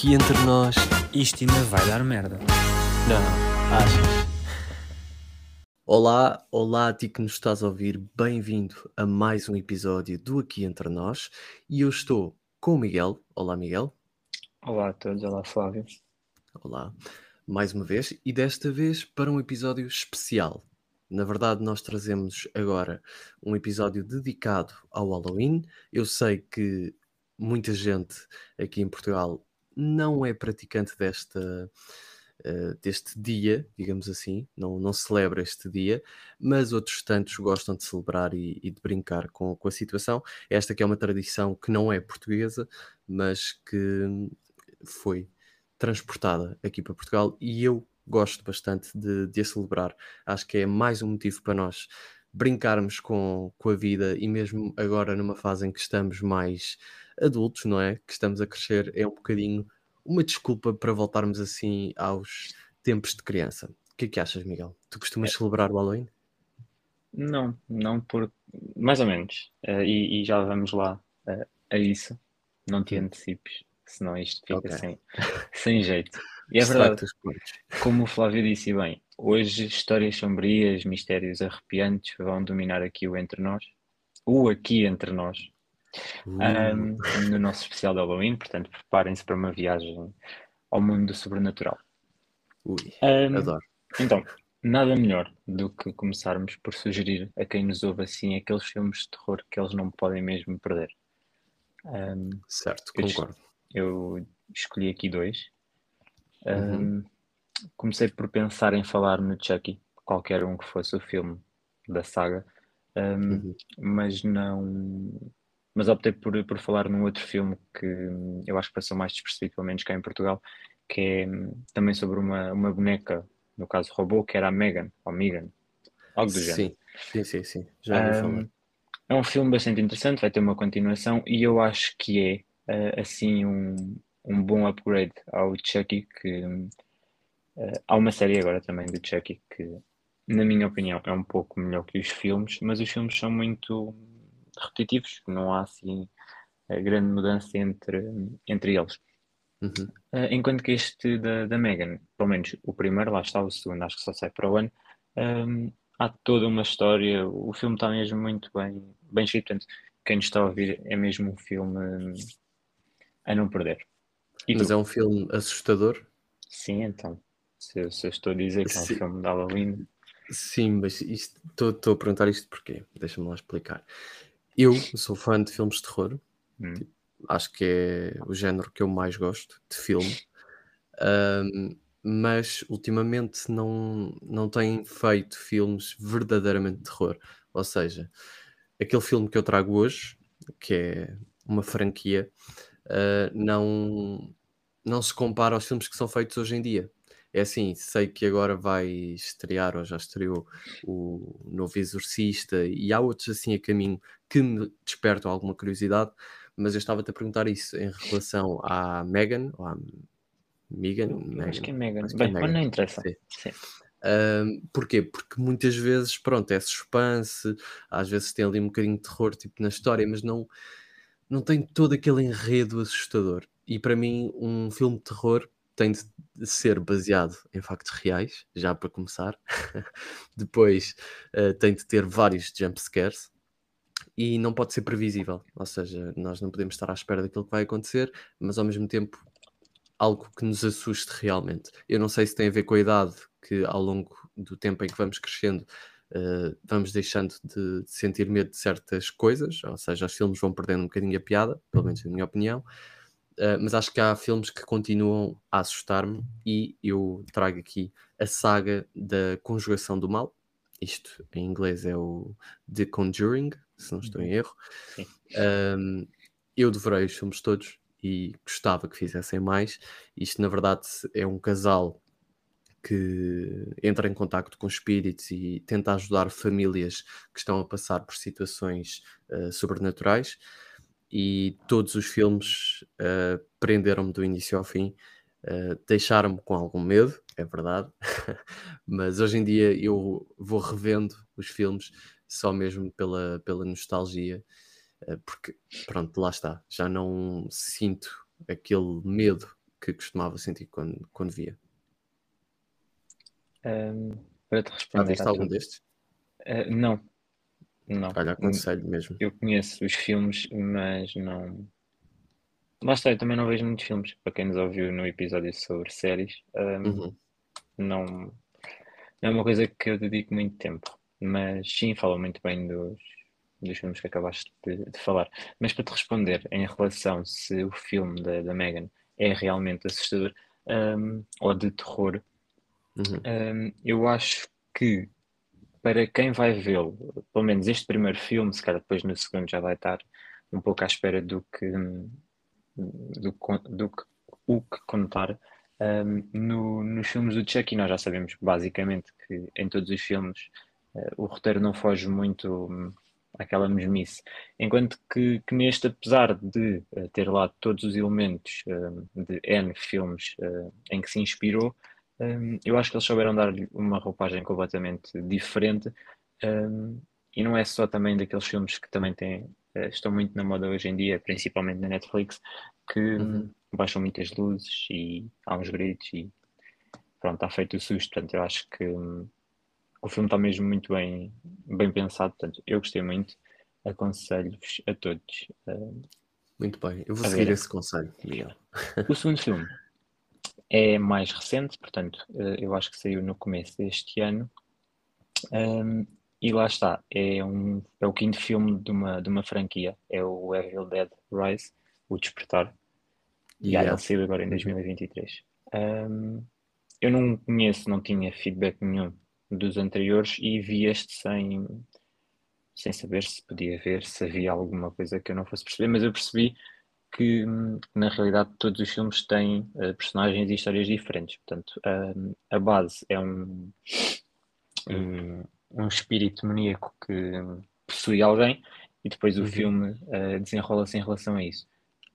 aqui entre nós. Isto ainda vai dar merda. Não, achas? Olá, olá a ti que nos estás a ouvir, bem-vindo a mais um episódio do Aqui Entre Nós e eu estou com o Miguel. Olá, Miguel. Olá a todos, olá Flávio. Olá, mais uma vez e desta vez para um episódio especial. Na verdade, nós trazemos agora um episódio dedicado ao Halloween. Eu sei que muita gente aqui em Portugal não é praticante desta, uh, deste dia, digamos assim, não, não celebra este dia, mas outros tantos gostam de celebrar e, e, de brincar com, com a situação. Esta que é uma tradição que não é portuguesa, mas que foi transportada aqui para Portugal e eu gosto bastante de, de a celebrar. Acho que é mais um motivo para nós brincarmos com, com a vida e mesmo agora numa fase em que estamos mais adultos, não é? Que estamos a crescer, é um bocadinho uma desculpa para voltarmos assim aos tempos de criança. O que é que achas, Miguel? Tu costumas é. celebrar o Halloween? Não, não por mais ou menos. Uh, e, e, já vamos lá uh, a isso. Não te hum. antecipes, senão isto fica okay. sem, sem jeito. E é verdade, como o Flávio disse bem, hoje histórias sombrias, mistérios arrepiantes vão dominar aqui o entre nós, o aqui entre nós, um, no nosso especial de Halloween, portanto preparem-se para uma viagem ao mundo do sobrenatural. Ui, um, adoro. Então, nada melhor do que começarmos por sugerir a quem nos ouve assim aqueles filmes de terror que eles não podem mesmo perder. Um, certo, concordo. Eu, eu escolhi aqui dois. Uhum. comecei por pensar em falar no Chucky, qualquer um que fosse o filme da saga, uhum. mas não mas optei por, por falar num outro filme que eu acho que passou mais despercebido, pelo menos cá em Portugal, que é hum, também sobre uma, uma boneca, no caso robô, que era a Megan, ou Megan, algo do género. Sim, sim, sim, já um, É um filme bastante interessante, vai ter uma continuação e eu acho que é uh, assim um, um bom upgrade ao Chucky, que uh, há uma série agora também do Chucky que, na minha opinião, é um pouco melhor que os filmes, mas os filmes são muito repetitivos, não há assim grande mudança entre, entre eles. Uhum. Uh, enquanto que este da, da Megan, pelo menos o primeiro, lá está, o segundo acho que só sai para o ano, um, há toda uma história, o filme está mesmo muito bem, bem escrito, portanto, quem nos está a ouvir é mesmo um filme um, a não perder. E Mas tu? é um filme assustador? Sim, então. Se, se eu estou a dizer que é um Sim. filme de Halloween. Sim, mas estou a perguntar isto porquê? Deixa-me lá explicar. Eu sou fã de filmes de terror. Hum. Tipo, acho que é o género que eu mais gosto de filme. Um, mas ultimamente não, não têm feito filmes verdadeiramente de terror. Ou seja, aquele filme que eu trago hoje, que é uma franquia, uh, não, não se compara aos filmes que são feitos hoje em dia. É assim, sei que agora vai estrear, ou já estreou, o novo Exorcista, e há outros assim a caminho que me despertam alguma curiosidade, mas eu estava-te a perguntar isso em relação à Megan, ou à Megan? Megan acho que é Megan, Bem, é Megan. mas não interessa. Sim. Sim. Um, porquê? Porque muitas vezes, pronto, é suspense, às vezes tem ali um bocadinho de terror tipo na história, mas não, não tem todo aquele enredo assustador. E para mim, um filme de terror tem de ser baseado em factos reais, já para começar. Depois uh, tem de ter vários jumpscares e não pode ser previsível. Ou seja, nós não podemos estar à espera daquilo que vai acontecer, mas ao mesmo tempo algo que nos assuste realmente. Eu não sei se tem a ver com a idade que ao longo do tempo em que vamos crescendo uh, vamos deixando de, de, sentir medo de certas coisas, ou seja, os filmes vão perdendo um bocadinho a piada, pelo menos na minha opinião. Uh, mas acho que há filmes que continuam a assustar-me e eu trago aqui a saga da Conjugação do Mal. Isto em inglês é o The Conjuring, se não estou em uhum. erro. Um, eu devorei os filmes todos e gostava que fizessem mais. Isto, na verdade, é um casal que entra em contato com espíritos e tenta ajudar famílias que estão a passar por situações uh, sobrenaturais e todos os filmes uh, prenderam-me do início ao fim, uh, deixaram-me com algum medo, é verdade, mas hoje em dia eu vou revendo os filmes só mesmo pela, pela nostalgia, uh, porque pronto, lá está, já não sinto aquele medo que costumava sentir quando, quando via. Um, para te Já responder viste à algum destes? Não, não. Olha, aconselho mesmo. Eu conheço os filmes, mas não. Lá está, eu também não vejo muitos filmes. Para quem nos ouviu no episódio sobre séries, um, Uhum. não, não é uma coisa que eu dedico muito tempo. Mas sim, fala muito bem dos, dos filmes que acabaste de, de falar. Mas para te responder em relação se o filme da, da Megan é realmente assustador um, ou de terror, Uhum. um, eu acho que para quem vai vê-lo, pelo menos este primeiro filme, se calhar depois no segundo já vai estar um pouco à espera do que, do, do que, o que contar. Um, no- nos filmes do Chucky nós já sabemos basicamente que em todos os filmes eh, o roteiro não foge muito hum, àquela mesmice. Enquanto que, que neste, apesar de eh, ter lá todos os elementos hum, de N filmes eh, em que se inspirou, hum, eu acho que eles souberam dar-lhe uma roupagem completamente diferente. hum, e não é só também daqueles filmes que também têm, eh, estão muito na moda hoje em dia, principalmente na Netflix, que hum, Uhum. baixam muitas luzes e há uns gritos e pronto, está feito o susto. Portanto, eu acho que hum, o filme está mesmo muito bem, bem pensado. Portanto, eu gostei muito. Aconselho-vos a todos. hum, Muito bem. Eu vou seguir ver. esse conselho, Miguel. O segundo filme é mais recente, portanto, eh, eu acho que saiu no começo deste ano. Um, e lá está, é, um, é o quinto filme de uma, de uma franquia, é o Evil Dead Rise, O Despertar. E Yeah. ele saiu agora em Uhum. 2023. Um, eu não conheço, não tinha feedback nenhum dos anteriores e vi este sem, sem saber se podia ver, se havia alguma coisa que eu não fosse perceber, mas eu percebi que na realidade todos os filmes têm eh, personagens e histórias diferentes. Portanto, hum, a base é um, um, um espírito maníaco que possui alguém e depois o Uhum. filme eh, desenrola-se em relação a isso,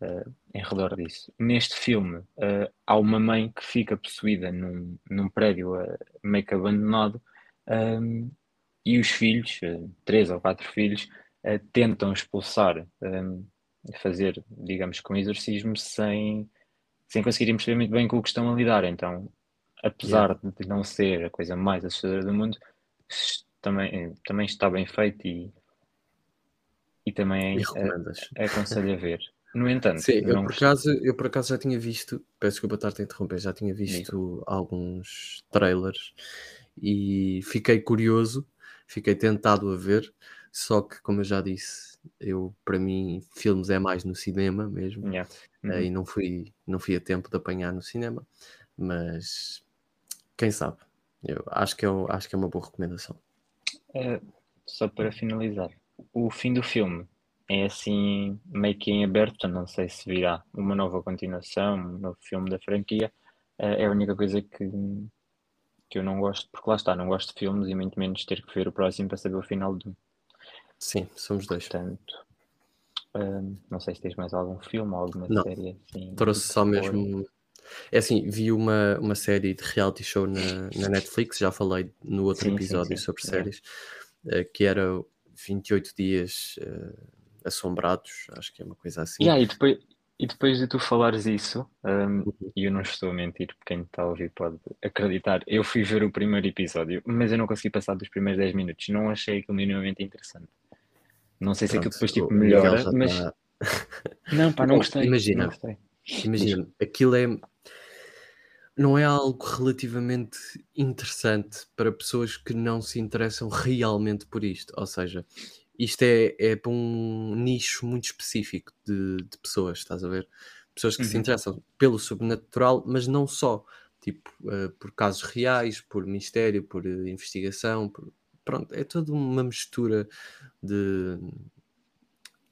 eh, em redor disso. Neste filme há uma mãe que fica possuída num, num prédio meio que abandonado hum, e os filhos, três ou quatro filhos, tentam expulsar, hum, fazer, digamos, com exorcismo sem, sem conseguirem perceber muito bem com o que estão a lidar. Então, apesar de não ser a coisa mais assustadora do mundo, também, também está bem feito e, e também E eh, recomendas? aconselho a ver. No entanto, Sim, eu por, acaso, eu por acaso já tinha visto, peço desculpa estar-te a interromper, já tinha visto alguns trailers e fiquei curioso, fiquei tentado a ver, só que, como eu já disse, eu para mim filmes é mais no cinema mesmo, Yeah. eh, Uhum. e não fui, não fui a tempo de apanhar no cinema, mas quem sabe, eu acho que é, um- acho que é uma boa recomendação. Eh, só para finalizar, o fim do filme é assim meio que em aberto, não sei se virá uma nova continuação, um novo filme da franquia. Eh, é a única coisa que, que eu não gosto, porque lá está, não gosto de filmes e muito menos ter que ver o próximo para saber o final de um. Sim, somos dois. Portanto, eh, não sei se tens mais algum filme ou alguma Não, série assim. Trouxe só mesmo. É assim, vi uma, uma série de reality show na, na Netflix, já falei no outro Sim, sim, episódio sim. sobre Yeah. séries, eh, que era 28 dias eh, assombrados, acho que é uma coisa assim. Yeah, e depois, e depois de tu falares isso, um, Uhum. e eu não estou a mentir, porque quem está a ouvir pode acreditar, eu fui ver o primeiro episódio, mas eu não consegui passar dos primeiros 10 minutos, não achei aquilo minimamente interessante. Não sei se aquilo Pronto, depois tipo melhora, mas está- não, pá, não gostei. imagina. não gostei. Imagina, aquilo é. Não é algo relativamente interessante para pessoas que não se interessam realmente por isto. Ou seja, isto é, é para um nicho muito específico de, de pessoas, estás a ver? Pessoas que se Uhum. interessam pelo sobrenatural, mas não só. Tipo, eh, por casos reais, por mistério, por eh, investigação. por- Pronto, é toda uma mistura de,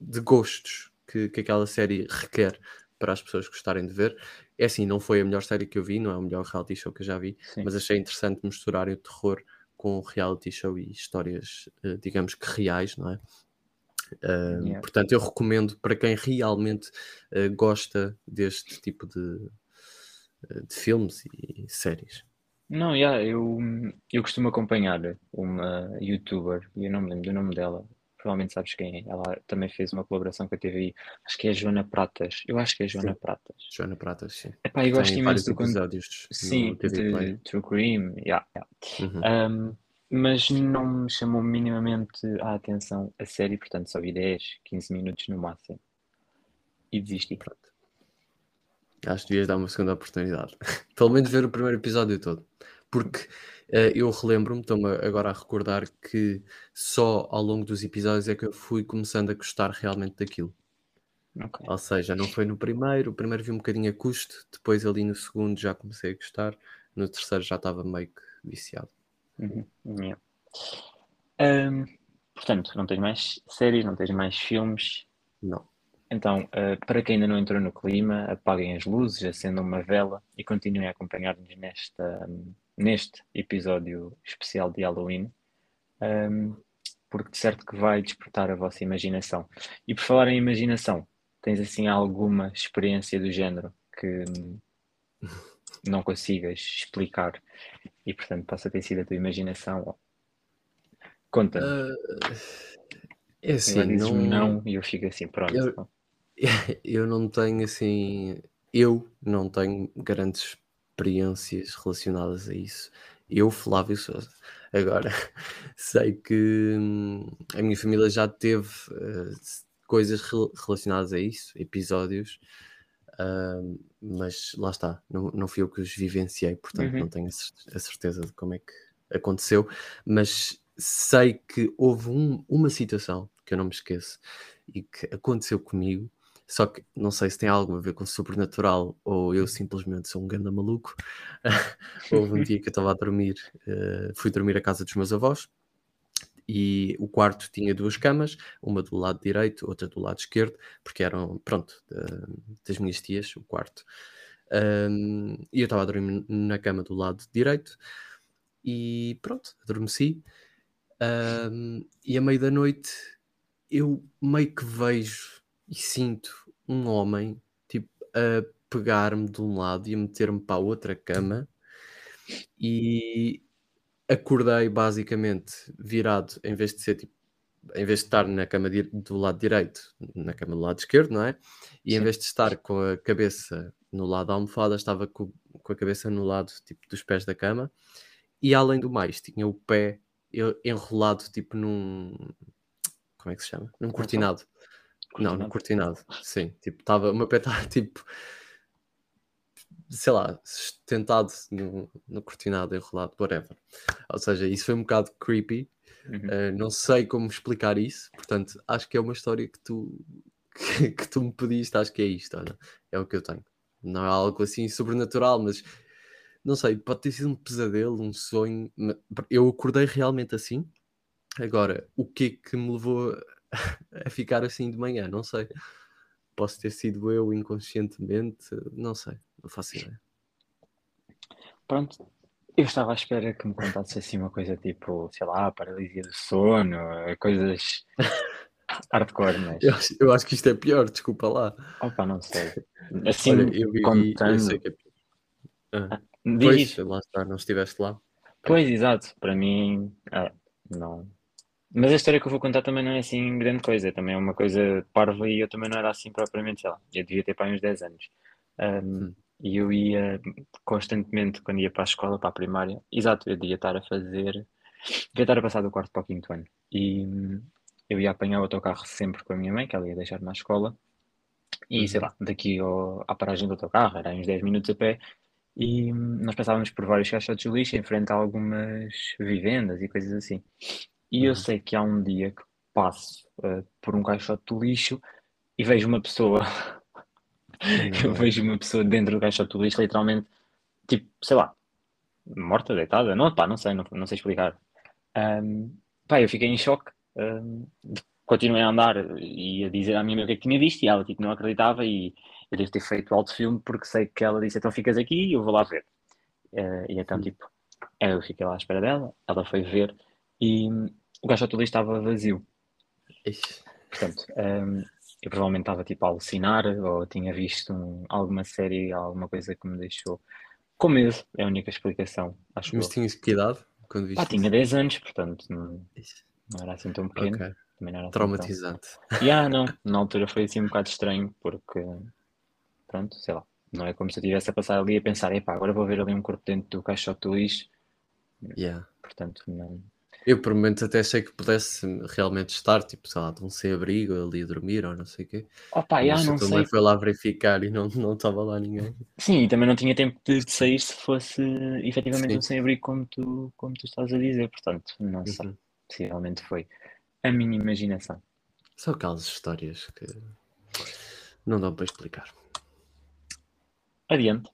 de gostos que, que aquela série requer para as pessoas gostarem de ver. É assim, não foi a melhor série que eu vi, não é o melhor reality show que eu já vi, Sim. mas achei interessante misturarem o terror com reality show e histórias, eh, digamos que reais, não é? Ah, Yeah. Portanto, eu recomendo para quem realmente eh, gosta deste tipo de, eh, de filmes e séries. Não, yeah, eu, eu costumo acompanhar uma youtuber, e eu não me lembro do nome dela, provavelmente sabes quem é. Ela também fez uma colaboração com a TVI. Acho que é a Joana Pratas. Eu acho que é a Joana Sim. Pratas. Joana Pratas, sim. Epá, eu gosto Tem imenso vários do episódios Sim, de True Crime. yeah, yeah. Uhum. Um, mas não me chamou minimamente a atenção a série, portanto só vi 10, 15 minutos no máximo. E desisti. Pronto. Acho que devias dar uma segunda oportunidade. Pelo menos ver o primeiro episódio todo. Porque eh, eu relembro-me, estou-me agora a recordar que só ao longo dos episódios é que eu fui começando a gostar realmente daquilo. Ok. Ou seja, não foi no primeiro, o primeiro vi um bocadinho a custo, depois ali no segundo já comecei a gostar, no terceiro já estava meio que viciado. Uhum, yeah. Um, portanto, não tens mais séries, não tens mais filmes. Não. Então, uh, para quem ainda não entrou no clima, apaguem as luzes, acendam uma vela e continuem a acompanhar-nos nesta, neste episódio especial de Halloween, um, porque de certo que vai despertar a vossa imaginação. E por falar em imaginação, tens assim alguma experiência do género que não consigas explicar e portanto possa ter sido a tua imaginação? Conta-me. Ah, é assim, não, não e eu fico assim, pronto. Eu- eu não tenho assim, eu não tenho grandes experiências relacionadas a isso. Eu, Flávio Sousa. Agora, sei que hum, a minha família já teve eh, coisas rel- relacionadas a isso, episódios, ah, mas lá está, não, não fui eu que os vivenciei, portanto Uhum. não tenho a certeza de como é que aconteceu, mas sei que houve um- uma situação que eu não me esqueço e que aconteceu comigo, só que não sei se tem algo a ver com sobrenatural ou eu simplesmente sou um ganda maluco. houve um dia que eu estava a dormir, eh, fui dormir à casa dos meus avós e o quarto tinha duas camas, uma do lado direito, outra do lado esquerdo, porque eram, pronto, da- das minhas tias, o quarto. Ahm, e eu estava a dormir na cama do lado direito e pronto, adormeci. Ahm, e a meio da noite eu meio que vejo e sinto um homem tipo a pegar-me de um lado e a meter-me para a outra cama e acordei basicamente virado em vez de ser tipo em vez de estar na cama do lado direito, na cama do lado esquerdo, não é? E em Sim. vez de estar com a cabeça no lado da almofada, estava com, com a cabeça no lado tipo dos pés da cama. E além do mais, tinha o pé enrolado tipo num. Como é que se chama? Num cortinado. Não, num cortinado. Sim, tipo, estava. O meu pé estava tipo. Sei lá, tentado no, no cortinado, enrolado, whatever. Ou seja, isso foi um bocado creepy. Uhum. Uh, não sei como explicar isso, portanto, acho que é uma história que tu, que, que tu me pediste, acho que é isto, olha, é o que eu tenho. Não é algo assim sobrenatural, mas não sei, pode ter sido um pesadelo, um sonho. Eu acordei realmente assim. Agora, o que é que me levou a ficar assim de manhã? Não sei. Posso ter sido eu inconscientemente, não sei, não faço ideia. Pronto, eu estava à espera que me contasse assim uma coisa tipo, sei lá, paralisia do sono, coisas hardcore, mas Eu, acho- eu acho que isto é pior, desculpa lá. opa, não sei. Assim, Olha, eu vivi, eu contando, sei que é pior. Ah, diz, pois, lá está, não estiveste lá. pois, exato, para mim, ah, não. Mas a história que eu vou contar também não é assim grande coisa, também é uma coisa parva e eu também não era assim propriamente, sei lá, eu devia ter para uns 10 anos. Um. E eu ia constantemente, quando ia para a escola, para a primária, exato, eu devia estar a fazer, devia estar a passar do quarto para o quinto ano. E hum, eu ia apanhar o autocarro sempre com a minha mãe, que ela ia deixar-me na escola, e sei Uhum. lá, daqui ao, à paragem do autocarro, era uns 10 minutos a pé, e hum, nós passávamos por vários caixotes de lixo em frente a algumas vivendas e coisas assim. E eu Uhum. sei que há um dia que passo eh, por um caixote de lixo e vejo uma pessoa, eu Não. vejo uma pessoa dentro do caixote de lixo, literalmente, tipo, sei lá, morta, deitada, não, pá, não sei, não, não sei explicar. Ahm, pá, eu fiquei em choque, de- continuei a andar e a dizer à minha mãe o que é que tinha visto e ela tipo, não acreditava e eu devo ter feito alto filme porque sei que ela disse, então ficas aqui e eu vou lá ver. Eh, e então, tipo, eu fiquei lá à espera dela, ela foi ver e hum, o caixote lixo estava vazio. Ixi. Portanto, hum, eu provavelmente estava tipo a alucinar ou tinha visto um- alguma série, alguma coisa que me deixou com medo. É a única explicação, acho Mas eu. tinhas que idade quando viste Pá, tinha 10 anos, portanto, não, não era assim tão pequeno. Ok. Também era assim tão- Traumatizante. E ah, não, na altura foi assim um bocado estranho, porque, pronto, sei lá, não é como se eu estivesse a passar ali a pensar, epá, agora vou ver ali um corpo dentro do caixote do lixo, Yeah. portanto, não. Eu por momentos até achei que pudesse realmente estar, tipo, sei lá, de um sem-abrigo ali a dormir ou não sei o quê. Opa, Mas a não tua sei. foi lá verificar e não não estava lá ninguém. Sim, e também não tinha tempo de, de sair se fosse efetivamente Sim. um sem-abrigo como tu, como tu estás a dizer, portanto, não sei, Uhum. possivelmente foi a minha imaginação. São aquelas histórias que não dão para explicar. Adiante,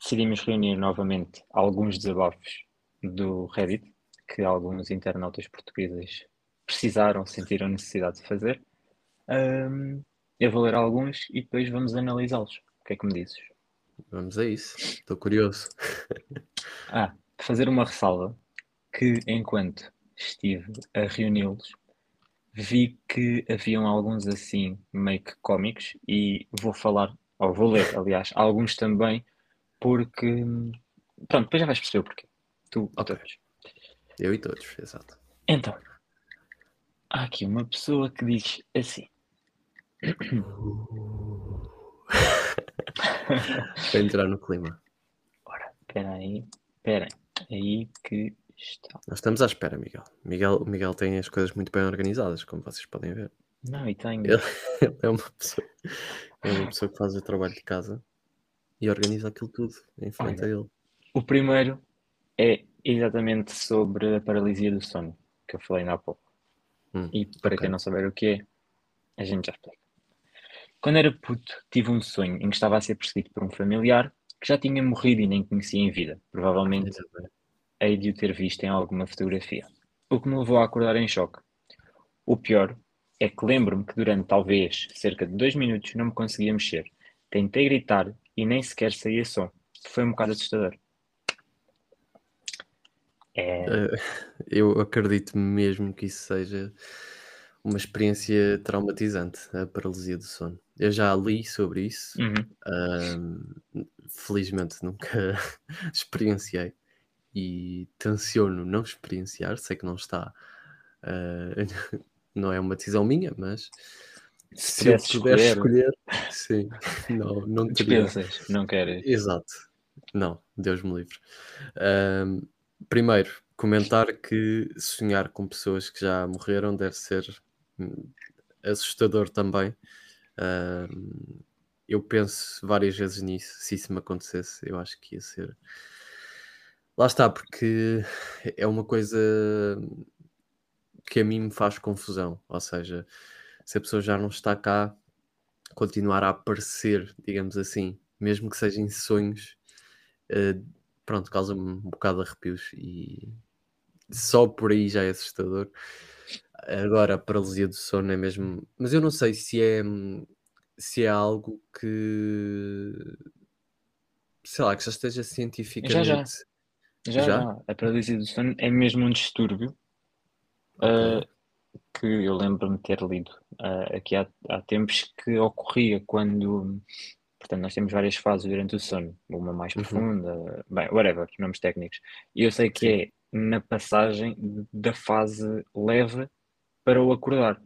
decidimos reunir novamente alguns desabafos do Reddit que alguns internautas portugueses precisaram, sentiram necessidade de fazer. Ahm, eu vou ler alguns e depois vamos analisá-los. O que é que me dizes? Vamos a isso. Estou curioso. Ah, fazer uma ressalva que enquanto estive a reuni-los, vi que haviam alguns assim meio que cómicos e vou falar, ou vou ler, aliás, alguns também, porque pronto, depois já vais perceber o porquê. Tu e Ok. todos. Eu e todos, exato. Então, há aqui uma pessoa que diz assim. Para entrar no clima. Ora, espera aí, espera aí que está. Nós estamos à espera, Miguel. Miguel. O Miguel tem as coisas muito bem organizadas, como vocês podem ver. Não, e tenho. Ele, ele é uma pessoa, é uma pessoa que faz o trabalho de casa e organiza aquilo tudo em frente a ele. O primeiro é exatamente sobre a paralisia do sono, que eu falei ainda há pouco. Hum, E para ok. quem não saber o que é, a gente já explica. Quando era puto, tive um sonho em que estava a ser perseguido por um familiar que já tinha morrido e nem conhecia em vida. Provavelmente hei de o ter visto em alguma fotografia. O que me levou a acordar em choque. O pior é que lembro-me que durante talvez cerca de dois minutos não me conseguia mexer. Tentei gritar e nem sequer saía som. Foi um bocado assustador. É, Eh, eu acredito mesmo que isso seja uma experiência traumatizante, a paralisia do sono. Eu já li sobre isso. uhum. felizmente nunca experienciei e tenciono não experienciar. Sei que não está, ah, não é uma decisão minha, mas se eu pudesse escolher- escolher, sim, não, não teria. Dispensas, não queres? Exato. Não, Deus me livre. Primeiro, comentar que sonhar com pessoas que já morreram deve ser hum, assustador também. Ahm, eu penso várias vezes nisso. Se isso me acontecesse, eu acho que ia ser. Lá está, porque é uma coisa que a mim me faz confusão. Ou seja, se a pessoa já não está cá, continuar a aparecer, digamos assim, mesmo que seja em sonhos, eh, pronto, causa-me um bocado de arrepios e só por aí já é assustador. Agora, a paralisia do sono é mesmo. Mas eu não sei se é, se é algo que. Sei lá, que já esteja cientificamente. Já, Já? já. A paralisia do sono é mesmo um distúrbio Ok. ah, que eu lembro-me ter lido ah, aqui há, há tempos que ocorria quando. Portanto, nós temos várias fases durante o sono, uma mais Uhum. profunda, bem, whatever, nomes técnicos. E eu sei que Sim. é na passagem da fase leve para o acordar.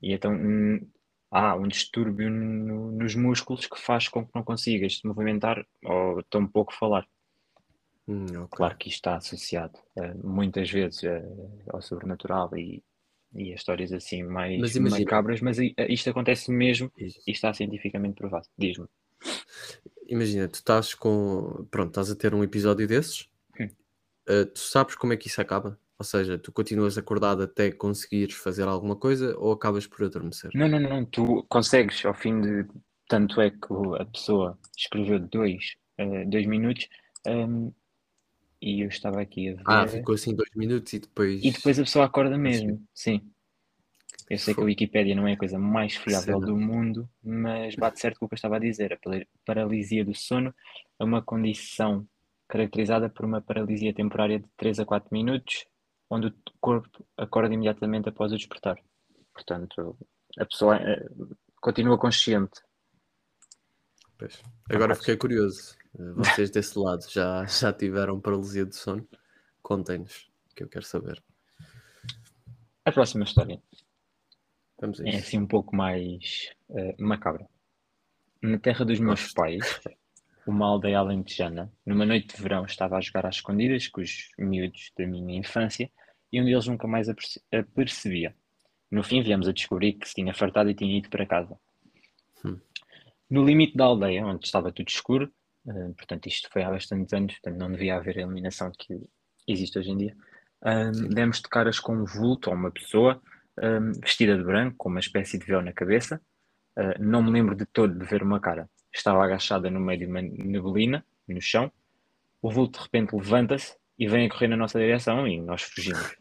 E então hum, há um distúrbio no- nos músculos que faz com que não consigas te movimentar ou tão pouco falar. Hum, ok. Claro que isto está associado eh, muitas vezes eh, ao sobrenatural e, e a histórias assim mais Mas imagina- macabras, mas eh, isto acontece mesmo Isso. e está cientificamente provado. Diz-me. Imagina, tu estás com. Pronto, estás a ter um episódio desses, Hum. eh, tu sabes como é que isso acaba? Ou seja, tu continuas acordado até conseguires fazer alguma coisa ou acabas por adormecer? Não, não, não, tu consegues ao fim de. Tanto é que a pessoa escreveu dois, eh, dois minutos ehm, e eu estava aqui a ver. Ah, ficou assim dois minutos e depois. E depois a pessoa acorda mesmo, sim. Eu sei que a. Wikipédia não é a coisa mais fiável do mundo, mas bate certo com o que eu estava a dizer. A paralisia do sono é uma condição caracterizada por uma paralisia temporária de 3 a 4 minutos, onde o corpo acorda imediatamente após o despertar. Portanto, a pessoa eh, continua consciente. Pois. Agora fiquei curioso. Eh, Vocês desse lado já, já tiveram paralisia do sono? Contem-nos, que eu quero saber. A próxima história. A É assim um pouco mais eh, macabro. Na terra dos meus Gosto. pais, uma aldeia alentejana, numa noite de verão, estava a jogar às escondidas com os miúdos da minha infância e um deles nunca mais aperce- apercebia. No fim, viemos a descobrir que se tinha fartado e tinha ido para casa. Hum. No limite da aldeia, onde estava tudo escuro, eh, portanto, isto foi há bastantes anos, portanto, não devia haver a iluminação que existe hoje em dia, eh, Sim. demos de caras com um vulto ou uma pessoa eh, vestida de branco, com uma espécie de véu na cabeça. Eh, não me lembro de todo de ver uma cara. Estava agachada no meio de uma neblina, no chão. O vulto de repente levanta-se e vem a correr na nossa direção e nós fugimos.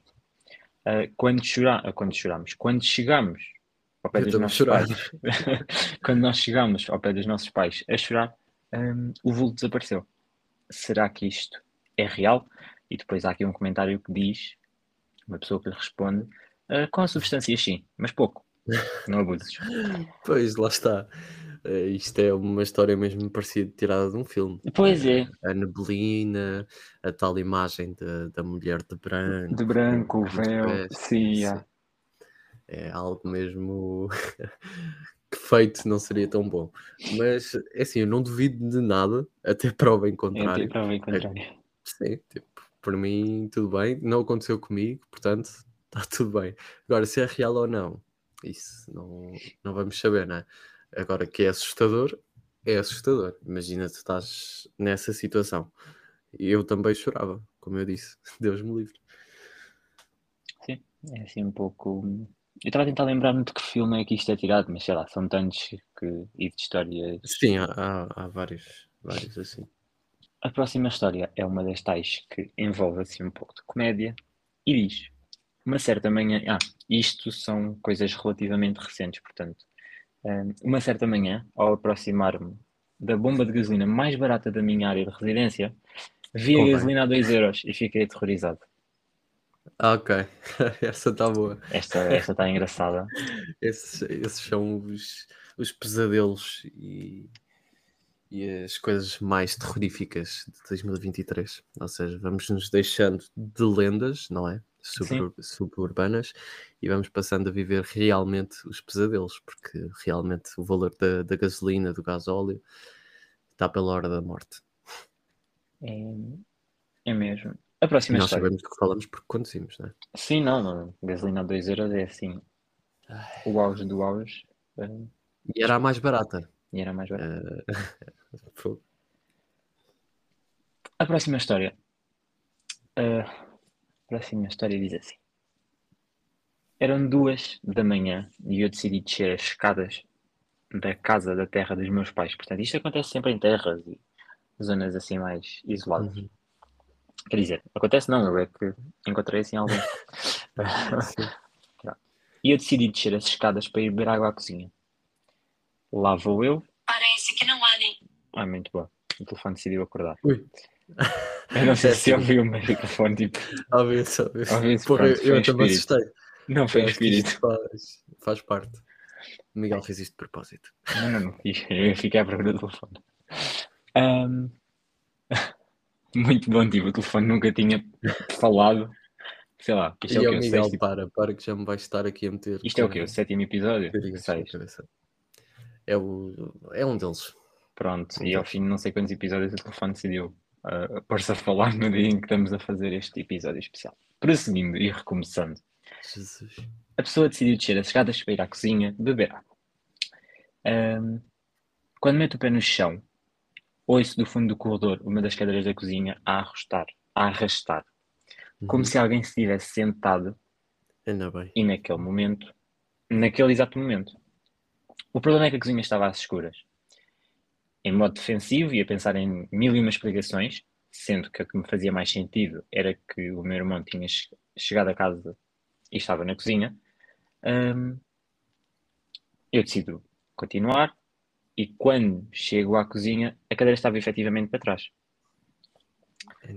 Eh, quando, chora... ah, quando choramos, quando chegamos ao pé Eu dos nossos pais, quando nós chegamos ao pé dos nossos pais a chorar, hum, o vulto desapareceu. Será que isto é real? E depois há aqui um comentário que diz, uma pessoa que lhe responde, "Ah, com substâncias sim, mas pouco, não abuses. Pois, lá está. Eh, isto é uma história mesmo parecida tirada de um filme. Pois é, A neblina, a tal imagem da, da mulher de branco. de branco, o véu, sim, yeah. É algo mesmo feito não seria tão bom. Mas, é assim, eu não duvido de nada, até prova em é contrário. tipo prova em contrário. Sim, tipo, por mim tudo bem, não aconteceu comigo, portanto está tudo bem. Agora, se é real ou não, isso não, não vamos saber, não é? Agora, que é assustador, é assustador. Imagina tu estás nessa situação. Eu também chorava, como eu disse, Deus me livre. Sim, é assim um pouco. Eu estava a tentar lembrar-me de que filme é que isto é tirado, mas sei lá, são tantos que. e de histórias. Sim, há, há, há vários, vários assim. A próxima história é uma das tais que envolve assim um pouco de comédia e diz: Uma certa manhã. Ah, isto são coisas relativamente recentes, portanto. Uma certa manhã, ao aproximar-me da bomba de gasolina mais barata da minha área de residência, vi a gasolina a 2 euros e fiquei aterrorizado. Ah, ok, essa está boa. Esta esta está engraçada. Esses, esses são os, os pesadelos e, e as coisas mais terroríficas de 2023. Ou seja, vamos nos deixando de lendas, não é? Subur- suburbanas e vamos passando a viver realmente os pesadelos, porque realmente o valor da, da gasolina, do gasóleo, está pela hora da morte. É, é mesmo. A próxima nós história. sabemos do que falamos porque conduzimos, não é? Sim, não, não. Gasolina a 2 euros é assim. O auge do auge. hum, E era a mais barata. e era mais barato. Eh, fogo. A próxima história. Ah, a próxima história diz assim. Eram duas da manhã e eu decidi descer as escadas da casa da terra dos meus pais. Portanto, isto acontece sempre em terras e zonas assim mais isoladas. Uhum. Quer dizer, acontece não, eu é que encontrei assim algum. Sim. E eu decidi descer as escadas para ir beber água à cozinha. Lá vou eu. Parece que não há nem. Ai, muito bom. O telefone decidiu acordar. Ui. Eu não sei se ouviu, o telefone tipo. A ver, a ver. Ao ver se Porra, pronto, eu um também assustei. Não foi um espírito. Faz, faz parte. O Miguel fez isto de propósito. Não, não, não. Eu fiquei à procura do telefone. Ahm, Muito bom, tipo, o telefone nunca tinha falado. Sei lá, isto é e o o que eu Miguel, sei. Tipo, para, para que já me vais estar aqui a meter. isto é o com que? O sétimo episódio? É, o, é um deles. Pronto, Um e ao fim de não sei quantos episódios o telefone decidiu uh, pôr-se a falar no dia em que estamos a fazer este episódio especial. Prosseguindo e recomeçando. Jesus. A pessoa decidiu descer as escadas para ir à cozinha beber água. Ahm, quando mete o pé no chão, ouço do fundo do corredor uma das cadeiras da cozinha a arrastar, a arrastar, como Uhum. se alguém se tivesse sentado Ainda bem. e naquele momento, naquele exato momento. O problema é que a cozinha estava às escuras. Em modo defensivo e a pensar em mil e uma explicações, sendo que a que me fazia mais sentido era que o meu irmão tinha che- chegado a casa e estava na cozinha, hum, eu decido continuar e quando chego à cozinha, a cadeira estava efetivamente para trás.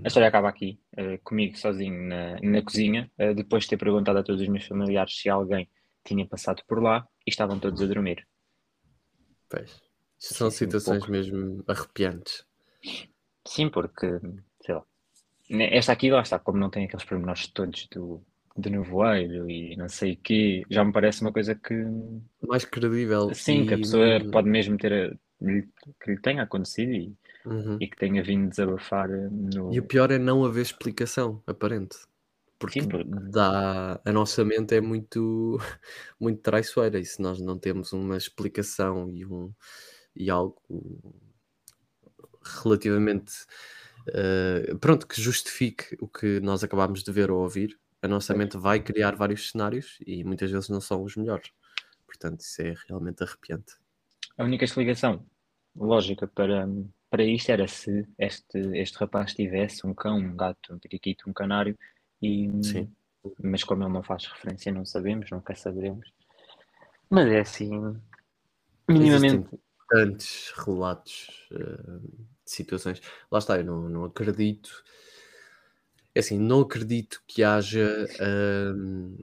A história acaba aqui, eh, comigo sozinho na, na cozinha, eh, depois de ter perguntado a todos os meus familiares se alguém tinha passado por lá e estavam todos a dormir. Pois. São Sim, um situações pouco. mesmo arrepiantes. Sim, porque, sei lá, esta aqui lá está, como não tem aqueles pormenores todos do, de nevoeiro e não sei o quê, já me parece uma coisa que, Mais credível. sim, que a e- pessoa pode mesmo ter, que lhe tenha acontecido e, Uhum. e que tenha vindo desabafar eh, no... E o pior é não haver explicação, aparente. Porque Sim, dá, a nossa mente é muito, muito traiçoeira e se nós não temos uma explicação e, um, e algo relativamente eh, pronto, que justifique o que nós acabámos de ver ou ouvir, a nossa mente vai criar vários cenários e muitas vezes não são os melhores. Portanto, isso é realmente arrepiante. A única explicação lógica para, para isto era se este, este rapaz tivesse um cão, um gato, um periquito, um canário, e, Sim. mas como ele não faz referência, não sabemos, nunca saberemos. Mas é assim, minimamente. tantos relatos eh, de situações. Lá está, eu não, não acredito. É assim, não acredito que haja ahm,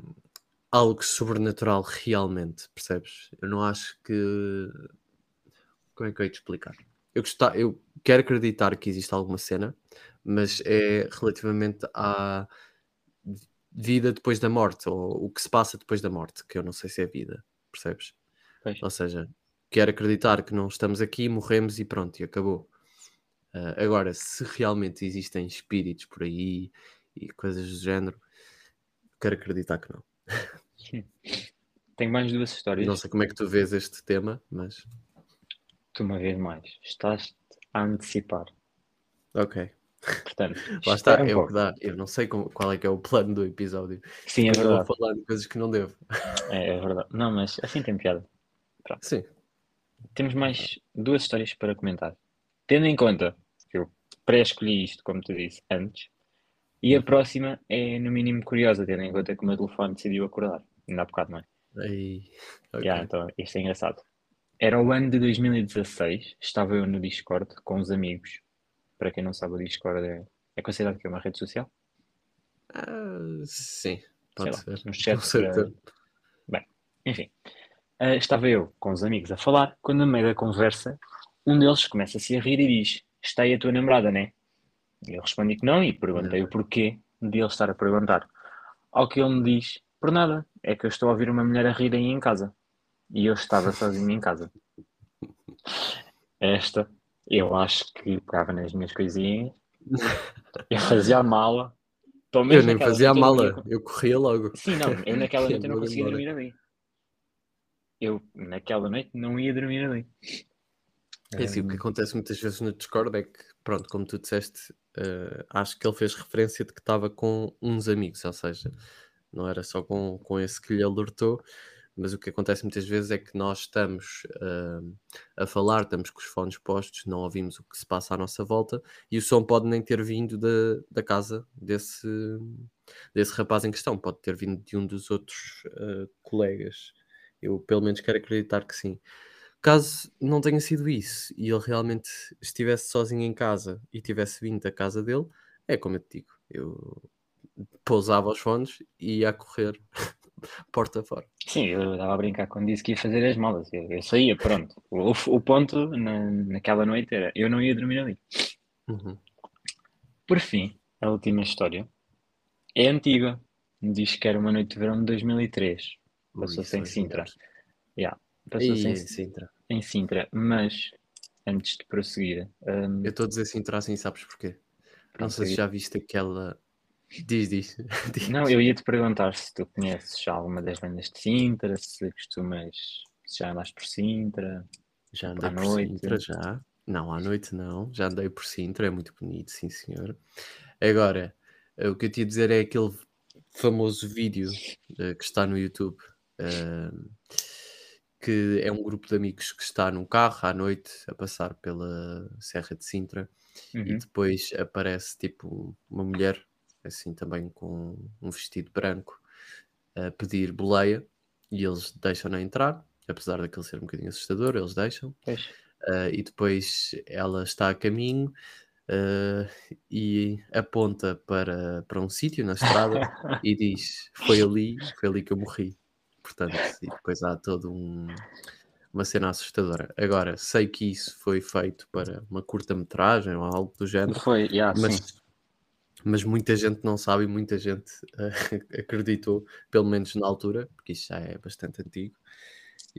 algo sobrenatural realmente, percebes? Eu não acho que. Como é que eu ia te explicar? Eu, gostar, eu quero acreditar que existe alguma cena, mas é relativamente à vida depois da morte, ou o que se passa depois da morte, que eu não sei se é vida, percebes? Pois. Ou seja, quero acreditar que não estamos aqui, morremos e pronto, e acabou. Ah, agora, se realmente existem espíritos por aí e coisas do género, quero acreditar que não. Tenho mais duas histórias. Não sei como é que tu vês este tema, mas Tu, uma vez mais, estás a antecipar. ok. Portanto, Lá está, um é o que dá. Eu não sei como- qual é que é o plano do episódio. Sim, é Porque eu vou verdade. falar de coisas que não devo. É, é verdade. Não, mas assim tem piada. Sim. Temos mais duas histórias para comentar. Tendo em conta eu pré-escolhi isto, como tu disse, antes, e a próxima é no mínimo curiosa, tendo em conta que o meu telefone decidiu acordar. Ainda há bocado, não é? Aí, ok. Yeah, então, isto é engraçado. Era o ano de 2016, estava eu no Discord com os amigos. Para quem não sabe, o Discord é, é considerado que é uma rede social. Ah, sim, Sei pode lá, ser. um chat sei para-. Bem, enfim. Ah, estava eu com os amigos a falar, quando no meio da conversa, um deles começa-se a rir e diz: Está aí a tua namorada, né? E eu respondi que não e perguntei o porquê de ele estar a perguntar. Ao que ele me diz: Por nada, é que eu estou a ouvir uma mulher a rir aí em casa. E eu estava sozinho em casa. Esta, eu acho que pegava nas minhas coisinhas, eu fazia a mala. Eu nem fazia a mala, eu corria logo. Sim, não, eu naquela noite eu não conseguia dormir ali. Eu, naquela noite, não ia dormir ali. É assim, o que Hum, acontece muitas vezes no Discord é que, pronto, como tu disseste, eh, acho que ele fez referência de que estava com uns amigos, ou seja, não era só com, com esse que lhe alertou, mas o que acontece muitas vezes é que nós estamos ah, a falar, estamos com os fones postos, não ouvimos o que se passa à nossa volta e o som pode nem ter vindo da, da casa desse, desse rapaz em questão, pode ter vindo de um dos outros ah, colegas. Eu, pelo menos, quero acreditar que sim. Caso não tenha sido isso e ele realmente estivesse sozinho em casa e tivesse vindo da casa dele, é como eu te digo, eu pousava os fones e ia correr porta fora. Sim, eu estava a brincar quando disse que ia fazer as malas. Eu, eu saía, pronto. O, o ponto na, naquela noite era eu não ia dormir ali. Uhum. Por fim, a última história é antiga. Diz que era uma noite de verão de 2003. Passou-se em é Sintra. Yeah, Passou-se em, em Sintra. Em Sintra. Mas, antes de prosseguir, hum, Eu estou a dizer Sintra assim, sabes porquê? Não sei se já viste aquela. Diz, diz. diz. Não, eu ia te perguntar se tu conheces já alguma das bandas de Sintra, se costumas, se já andaste por Sintra. Já à andei por noite. Sintra, já. Não, à noite não. Já andei por Sintra, é muito bonito, sim senhor. Agora, o que eu te ia dizer é aquele famoso vídeo eh, que está no YouTube, eh, que é um grupo de amigos que está num carro à noite a passar pela Serra de Sintra e Uhum. depois aparece tipo uma mulher, assim também com um vestido branco, a pedir boleia e eles deixam-na entrar, apesar daquele ser um bocadinho assustador, eles deixam. Uh, e depois ela está a caminho uh, e aponta para, para um sítio na estrada e diz: Foi ali, foi ali que eu morri. Portanto, e depois há toda um, uma cena assustadora. Agora, sei que isso foi feito para uma curta-metragem ou algo do género, Foi, yeah, sim. mas, mas muita gente não sabe e muita gente eh, acreditou, pelo menos na altura, porque isto já é bastante antigo.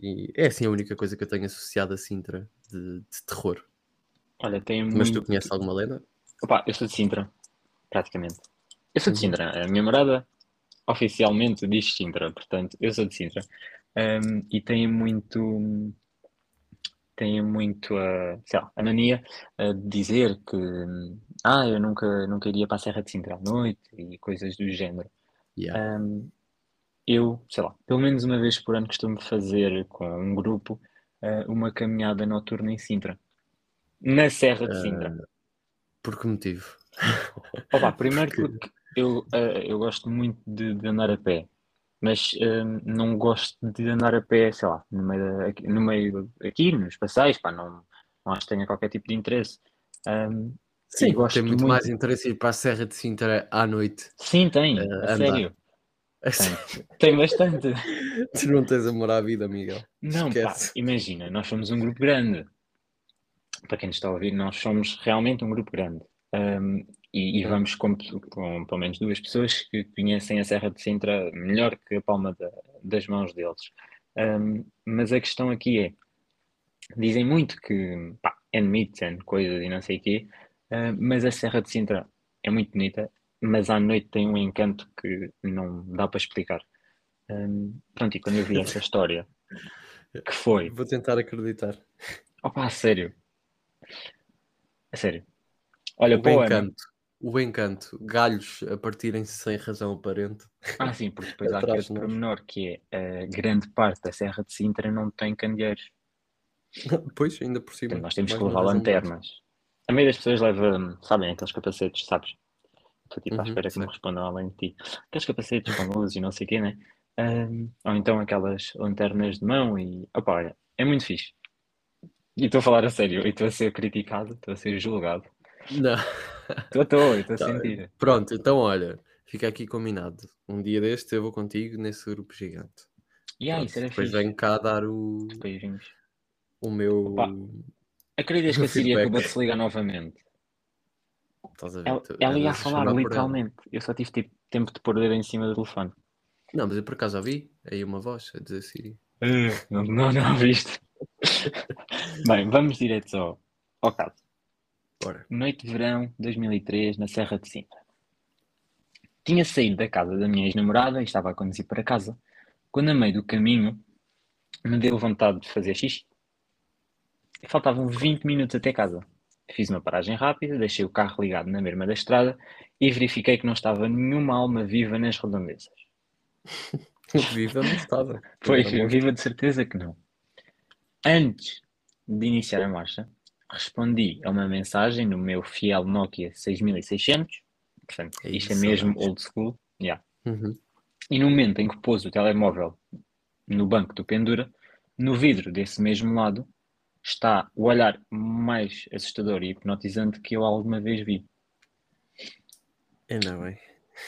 E é assim a única coisa que eu tenho associado a Sintra de, de terror. Olha, tem Mas tu muito... conheces alguma lenda? Opa, eu sou de Sintra, praticamente. Eu sou de Uhum. Sintra. A minha morada oficialmente diz Sintra, portanto, eu sou de Sintra. Um, e tem muito, tem muito a, sei lá, a mania uh, de dizer que ah, eu nunca, nunca iria para a Serra de Sintra à noite e coisas do género. Yeah. Um, eu, sei lá, pelo menos uma vez por ano costumo fazer com um grupo uh, uma caminhada noturna em Sintra. Na Serra de Sintra. Por que motivo? Opa, primeiro Porque- porque eu, eh, eu gosto muito de, de andar a pé, mas eh, não gosto de andar a pé, sei lá, no meio, da- aqui, no meio aqui, nos passeios, pá, não, não acho que tenha qualquer tipo de interesse. Ahm, Sim, gosto tem muito, muito- mais interesse ir para a Serra de Sintra à noite. sim, tem, a andar. sério, tem, tem bastante. tu não tens amor à vida, Miguel. Não, pá, imagina, nós somos um grupo grande. Para quem nos está a ouvir, nós somos realmente um grupo grande. Ahm, e, e vamos com, com pelo menos duas pessoas que conhecem a Serra de Sintra melhor que a palma da- das mãos deles. Ahm, mas a questão aqui é: dizem muito que pá, é myths and coisas e não sei o quê, ah, mas a Serra de Sintra é muito bonita, mas à noite tem um encanto que não dá para explicar. Ahm, pronto, e quando eu vi essa história, que foi Vou tentar acreditar. Opa, a sério. A sério. Olha, O para o ano. O encanto. Galhos a partirem-se sem razão aparente. Ah, sim, porque depois há nós. pormenor que é a grande parte da Serra de Sintra não tem candeeiros. pois, ainda por cima. Portanto, nós temos que levar lanternas. A maioria das pessoas leva, sabem, aqueles capacetes, sabes? Estou tipo à Uhum, espera que me respondam além de ti. Aqueles capacetes com luz e não sei o quê, né? Ahm, ou então aquelas lanternas de mão e. Opa, olha, é muito fixe. E estou a falar a sério, e estou a ser criticado, estou a ser julgado. Não. Estou, estou, estou a Tá, sentir. Pronto, então olha, fica aqui combinado. Um dia deste eu vou contigo nesse grupo gigante. E isso era depois fixe. venho cá dar o, Beijinhos. o meu. Opa. Acreditas que a Siri acabou de se ligar novamente? Estás a ver? Ela, ela ia a andas falar, literalmente. Eu só tive tipo, tempo de pôr o dedo em cima do telefone. Não, mas eu por acaso ouvi aí uma voz a dizer Siri. Não, não, não viste. Bem, vamos direto ao, ao caso. Bora. Noite de verão 2003 na Serra de Sintra. Tinha saído da casa da minha ex-namorada e estava a conduzir para casa, quando a meio do caminho me deu vontade de fazer xixi. Faltavam 20 minutos até casa. Fiz uma paragem rápida, deixei o carro ligado na mesma da estrada e verifiquei que não estava nenhuma alma viva nas redondezas. Viva não estava. Pois, viva de certeza que não. Antes de iniciar a marcha, respondi a uma mensagem no meu fiel Nokia 6600, portanto, É isto é mesmo saudades. old school, yeah. Uhum. E no momento em que pôs o telemóvel no banco do pendura, no vidro desse mesmo lado está o olhar mais assustador e hipnotizante que eu alguma vez vi. Ainda bem.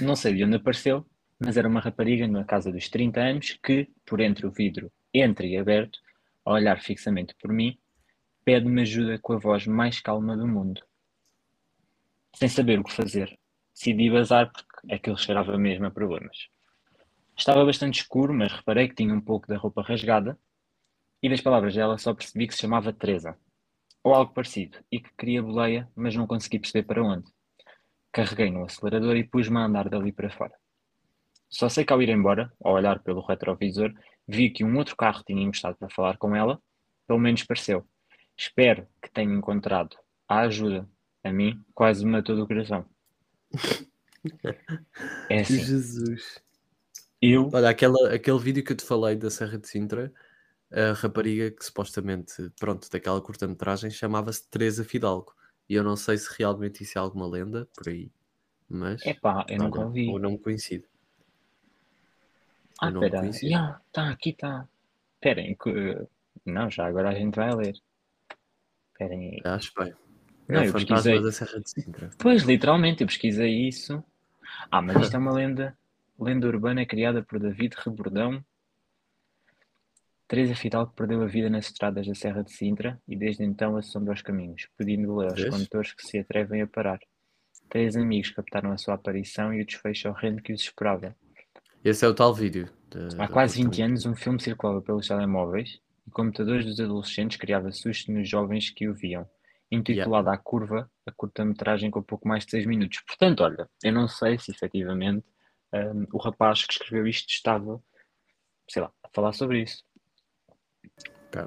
Não sei de onde apareceu, mas era uma rapariga na casa dos 30 anos que, por entre o vidro entre e aberto, a olhar fixamente por mim, pede-me ajuda com a voz mais calma do mundo. Sem saber o que fazer, decidi bazar porque aquilo cheirava mesmo a problemas. Estava bastante escuro, mas reparei que tinha um pouco da roupa rasgada e das palavras dela só percebi que se chamava Teresa, ou algo parecido, e que queria boleia, mas não consegui perceber para onde. Carreguei no acelerador e pus-me a andar dali para fora. Só sei que ao ir embora, ao olhar pelo retrovisor, vi que um outro carro tinha encostado para falar com ela, pelo menos pareceu. Espero que tenha encontrado a ajuda. A mim, quase me matou do coração. É assim, Jesus. eu Olha, aquela, aquele vídeo que eu te falei da Serra de Sintra, a rapariga que supostamente, pronto, daquela curta-metragem, chamava-se Teresa Fidalgo. E eu não sei se realmente isso é alguma lenda por aí, mas Epá, eu nunca ouvi. o nome coincide. Ah, não espera. conhecia. Yeah, tá, aqui está. Esperem, que... não, já agora a gente vai ler. Esperem aí. Acho bem. É Não, o eu pesquisei. da Serra de Sintra. Pois, literalmente, eu pesquisei isso. Ah, mas isto é uma lenda, lenda urbana criada por David Rebordão. Teresa Fidalgo perdeu a vida nas estradas da Serra de Sintra e desde então assombra os caminhos, pedindo lei aos condutores que se atrevem a parar. Três amigos captaram a sua aparição e o desfecho horrendo que os esperava. Esse é o tal vídeo. de- Há quase 20 curta- anos, um filme circulava pelos telemóveis e computadores dos adolescentes criava susto nos jovens que o viam. Intitulada A Curva, a curta-metragem com pouco mais de 6 minutos. Portanto, olha, eu não sei se efetivamente hum, o rapaz que escreveu isto estava, sei lá, a falar sobre isso.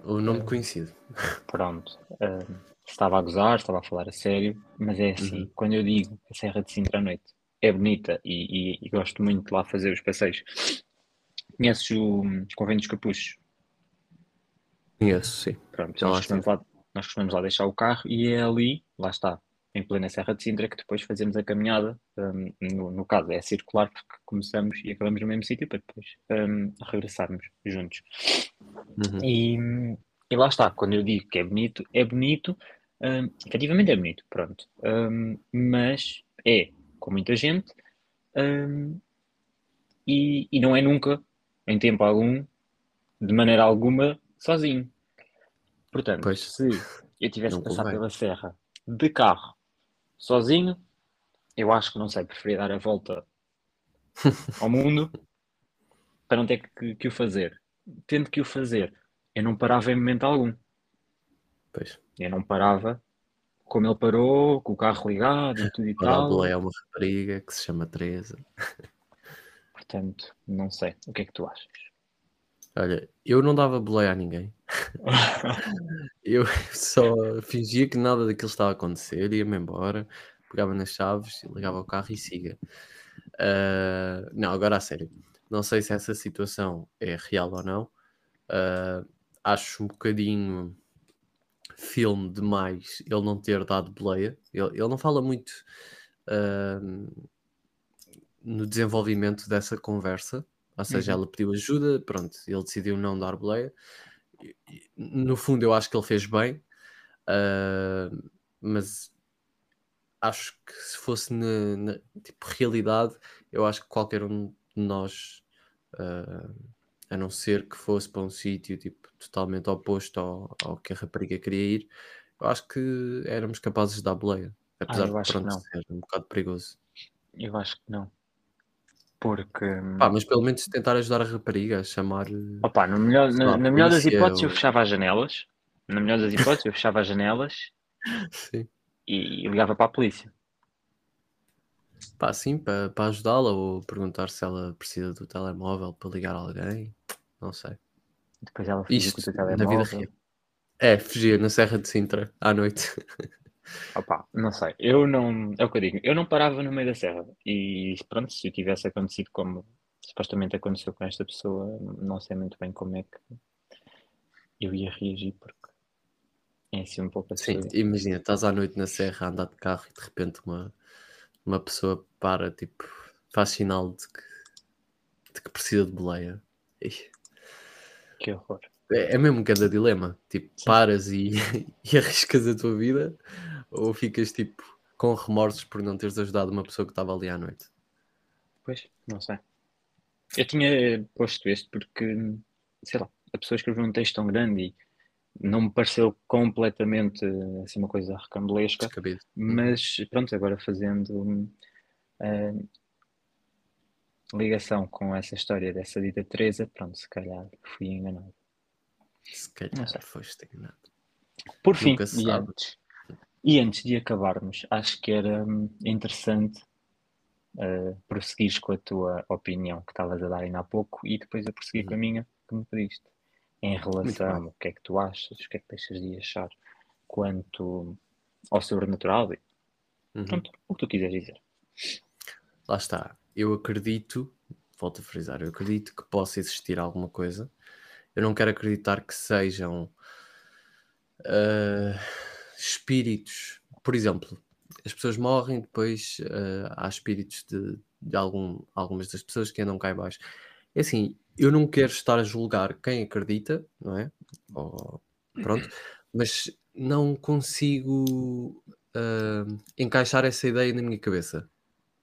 O nome conhecido. Pronto. hum, estava a gozar, estava a falar a sério, mas é assim, Uhum. quando eu digo a Serra de Sintra à noite é bonita e, e- e gosto muito de lá fazer os passeios. Conheces o hum, Convento dos Capuchos? Conheço, sim. Pronto, Já lá nós costumamos lá, nós costumamos lá deixar o carro e é ali, lá está, em plena Serra de Sintra, que depois fazemos a caminhada. hum, no, no caso, é circular, porque começamos e acabamos no mesmo sítio para depois hum, regressarmos juntos. Uhum. E, e lá está, quando eu digo que é bonito, é bonito, hum, efetivamente é bonito, pronto. Hum, mas é com muita gente hum, e, e não é nunca, em tempo algum, de maneira alguma, sozinho. Portanto, Pois. se eu tivesse Não que passar convém. pela serra de carro, sozinho, eu acho que não sei, preferia dar a volta ao mundo para não ter que, que o fazer. Tendo que o fazer, eu não parava em momento algum. Pois. Eu não parava como ele parou, com o carro ligado e tudo e tal. boleia é uma rapariga que se chama Teresa. Portanto, não sei. O que é que tu achas? Olha, eu não dava boleia a ninguém. Eu só fingia que nada daquilo estava a acontecer, ia-me embora, pegava nas chaves, ligava o carro e siga. Ah, não, agora a sério. Não sei se essa situação é real ou não. Ah, acho um bocadinho filme demais ele não ter dado boleia. Ele, ele não fala muito ah, no desenvolvimento dessa conversa. Ou seja, Uhum. ela pediu ajuda, pronto, ele decidiu não dar boleia. No fundo, eu acho que ele fez bem, ah, mas acho que se fosse na, na- tipo realidade, eu acho que qualquer um de nós, ah, a não ser que fosse para um sítio tipo, totalmente oposto ao, ao que a rapariga queria ir, eu acho que éramos capazes de dar boleia. Apesar Ah, de pronto, ser um bocado perigoso. Eu acho que não. Porque, Pá, mas pelo menos tentar ajudar a rapariga a chamar. eh, opa, no melhor, na, lá, na melhor das hipóteses, eu fechava as janelas. Na melhor das hipóteses, eu fechava as janelas Sim. e, e ligava para a polícia. Pá, sim, para, para ajudá-la ou perguntar se ela precisa do telemóvel para ligar alguém. Não sei. Depois ela fugia com o Isto teu na vida telemóvel. real. É, fugia na Serra de Sintra à noite. Opa, não sei. Eu não. É o que eu digo. Eu não parava no meio da serra. E pronto, se tivesse acontecido como supostamente aconteceu com esta pessoa, não sei muito bem como é que eu ia reagir, porque é assim um pouco Sim, assim. imagina, estás à noite na Serra a andar de carro e de repente uma, uma pessoa para, tipo, faz sinal de que, de que precisa de boleia. Que horror. É, é mesmo cada dilema. Tipo, paras e, e arriscas a tua vida ou ficas tipo com remorsos por não teres ajudado uma pessoa que estava ali à noite. Pois, não sei. Eu tinha posto este porque, sei lá, a pessoa escreveu um texto tão grande e não me pareceu completamente assim uma coisa recambulesca. Descabido. Mas pronto, agora fazendo eh, ligação com essa história dessa dita Teresa, pronto, se calhar fui enganado. Se calhar foste enganado. Por fim, Nunca se e antes, e antes de acabarmos, acho que era hum, interessante eh, prosseguires com a tua opinião que estavas a dar ainda há pouco e depois a prosseguir com a minha que me pediste. Em relação ao que é que tu achas, o que é que deixas de achar quanto ao sobrenatural e Uhum. pronto, o que tu quiseres dizer. Lá está. Eu acredito, volto a frisar, eu acredito que possa existir alguma coisa. Eu não quero acreditar que sejam ah, espíritos. Por exemplo, as pessoas morrem, depois ah, há espíritos de, de algum, algumas das pessoas que andam cá em baixo. É assim, eu não quero estar a julgar quem acredita, não é? Ou- pronto, mas não consigo ah, encaixar essa ideia na minha cabeça.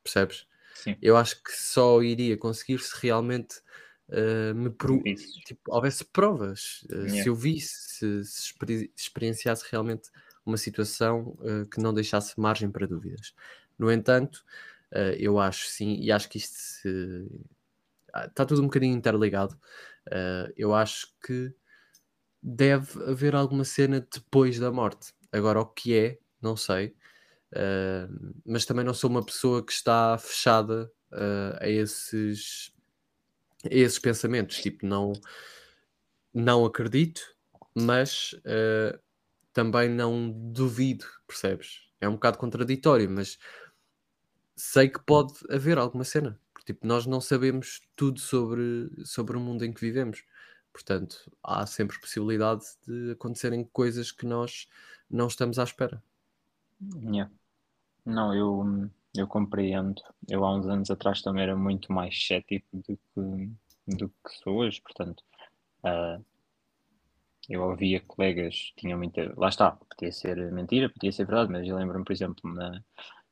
Percebes? Sim, Eu acho que só iria conseguir se realmente ah, me pro... Tipo, houvesse provas. ah, Yeah. Se eu visse, se, se experi- experienciasse realmente uma situação uh, que não deixasse margem para dúvidas. No entanto, uh, eu acho sim, e acho que isto se... está tudo um bocadinho interligado. Uh, eu acho que deve haver alguma cena depois da morte. Agora, o que é, não sei. mas também não sou uma pessoa que está fechada a esses a esses pensamentos. Tipo, não, não acredito, mas uh, também não duvido, percebes? É um bocado contraditório, mas sei que pode haver alguma cena. Porque, tipo, nós não sabemos tudo sobre, sobre o mundo em que vivemos. Portanto, há sempre possibilidade de acontecerem coisas que nós não estamos à espera. Yeah. Não, eu, eu compreendo. Eu há uns anos atrás também era muito mais cético do que, do que sou hoje, portanto. Uh, eu ouvia colegas, tinham muita. Lá está, podia ser mentira, podia ser verdade, mas eu lembro-me, por exemplo, na,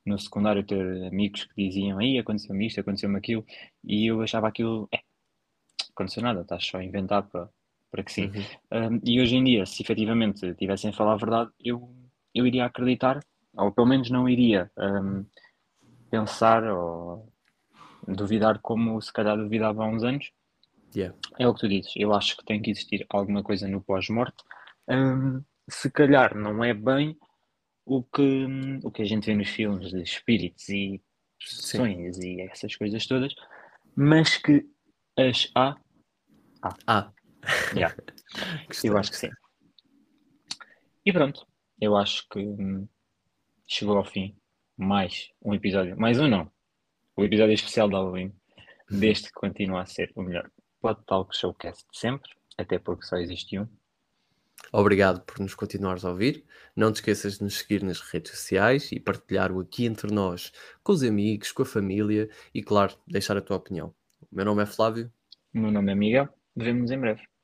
no secundário ter amigos que diziam aí aconteceu-me isto, aconteceu-me aquilo, e eu achava aquilo. É, aconteceu nada, estás só a inventar para, para que sim. Uhum. Um, e hoje em dia, se efetivamente tivessem a falar a verdade, eu, eu iria acreditar, ou pelo menos não iria um, pensar ou duvidar como se calhar duvidava há uns anos, Yeah. É o que tu dizes. Eu acho que tem que existir alguma coisa no pós-morte. Um, se calhar não é bem o que, o que a gente vê nos filmes de espíritos e sonhos e essas coisas todas, mas que as há. Há. Ah. Yeah. eu acho que sim. E pronto, eu acho que hum, chegou ao fim mais um episódio, mais um não, o episódio especial de Halloween, deste que continua a ser o melhor Pode Talk Showcast sempre, até porque só existe um. Obrigado por nos continuares a ouvir. Não te esqueças de nos seguir nas redes sociais e partilhar o aqui entre nós com os amigos, com a família e, claro, deixar a tua opinião. O meu nome é Flávio. O meu nome é Miguel. Vemo-nos em breve.